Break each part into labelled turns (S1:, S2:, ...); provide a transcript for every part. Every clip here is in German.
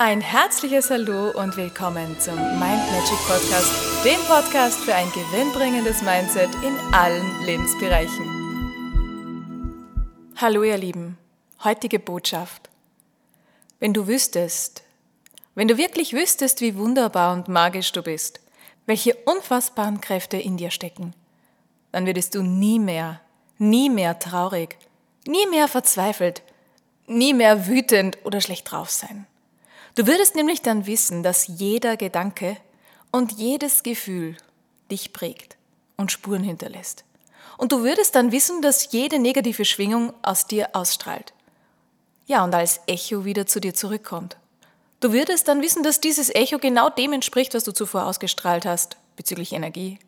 S1: Ein herzliches Hallo und willkommen zum Mind Magic Podcast, dem Podcast für ein gewinnbringendes Mindset in allen Lebensbereichen. Hallo ihr Lieben, heutige Botschaft. Wenn du wüsstest, wenn du wirklich wüsstest, wie wunderbar und magisch du bist, welche unfassbaren Kräfte in dir stecken, dann würdest du nie mehr, nie mehr traurig, nie mehr verzweifelt, nie mehr wütend oder schlecht drauf sein. Du würdest nämlich dann wissen, dass jeder Gedanke und jedes Gefühl dich prägt und Spuren hinterlässt. Und du würdest dann wissen, dass jede negative Schwingung aus dir ausstrahlt. Ja, und als Echo wieder zu dir zurückkommt. Du würdest dann wissen, dass dieses Echo genau dem entspricht, was du zuvor ausgestrahlt hast, bezüglich Energie.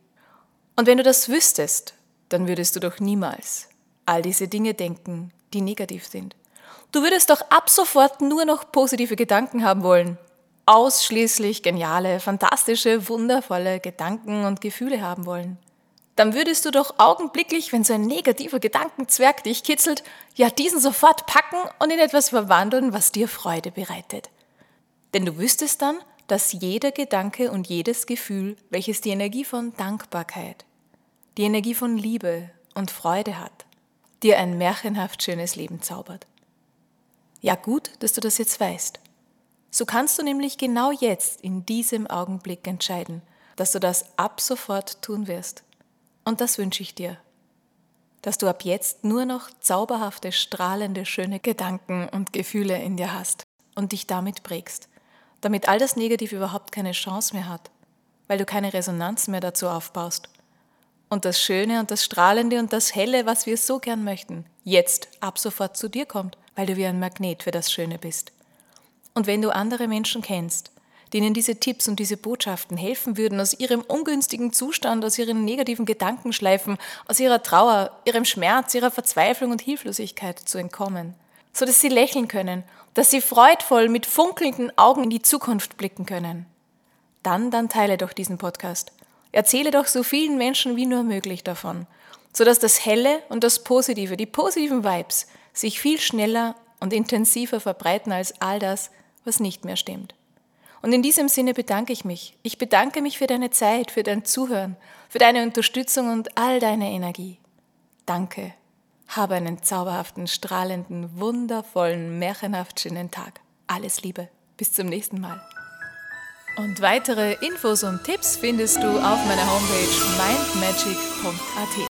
S1: Und wenn du das wüsstest, dann würdest du doch niemals all diese Dinge denken, die negativ sind. Du würdest doch ab sofort nur noch positive Gedanken haben wollen. Ausschließlich geniale, fantastische, wundervolle Gedanken und Gefühle haben wollen. Dann würdest du doch augenblicklich, wenn so ein negativer Gedankenzwerg dich kitzelt, ja diesen sofort packen und in etwas verwandeln, was dir Freude bereitet. Denn du wüsstest dann, dass jeder Gedanke und jedes Gefühl, welches die Energie von Dankbarkeit, die Energie von Liebe und Freude hat, dir ein märchenhaft schönes Leben zaubert. Ja gut, dass du das jetzt weißt. So kannst du nämlich genau jetzt, in diesem Augenblick entscheiden, dass du das ab sofort tun wirst. Und das wünsche ich dir. Dass du ab jetzt nur noch zauberhafte, strahlende, schöne Gedanken und Gefühle in dir hast und dich damit prägst, damit all das Negative überhaupt keine Chance mehr hat, weil du keine Resonanz mehr dazu aufbaust. Und das Schöne und das Strahlende und das Helle, was wir so gern möchten, jetzt ab sofort zu dir kommt weil du wie ein Magnet für das Schöne bist. Und wenn du andere Menschen kennst, denen diese Tipps und diese Botschaften helfen würden, aus ihrem ungünstigen Zustand, aus ihren negativen Gedankenschleifen, aus ihrer Trauer, ihrem Schmerz, ihrer Verzweiflung und Hilflosigkeit zu entkommen, so dass sie lächeln können, dass sie freudvoll mit funkelnden Augen in die Zukunft blicken können, dann, dann teile doch diesen Podcast. Erzähle doch so vielen Menschen wie nur möglich davon, so dass das Helle und das Positive, die positiven Vibes sich viel schneller und intensiver verbreiten als all das, was nicht mehr stimmt. Und in diesem Sinne bedanke ich mich. Ich bedanke mich für deine Zeit, für dein Zuhören, für deine Unterstützung und all deine Energie. Danke. Habe einen zauberhaften, strahlenden, wundervollen, märchenhaft schönen Tag. Alles Liebe. Bis zum nächsten Mal. Und weitere Infos und Tipps findest du auf meiner Homepage mindmagic.at.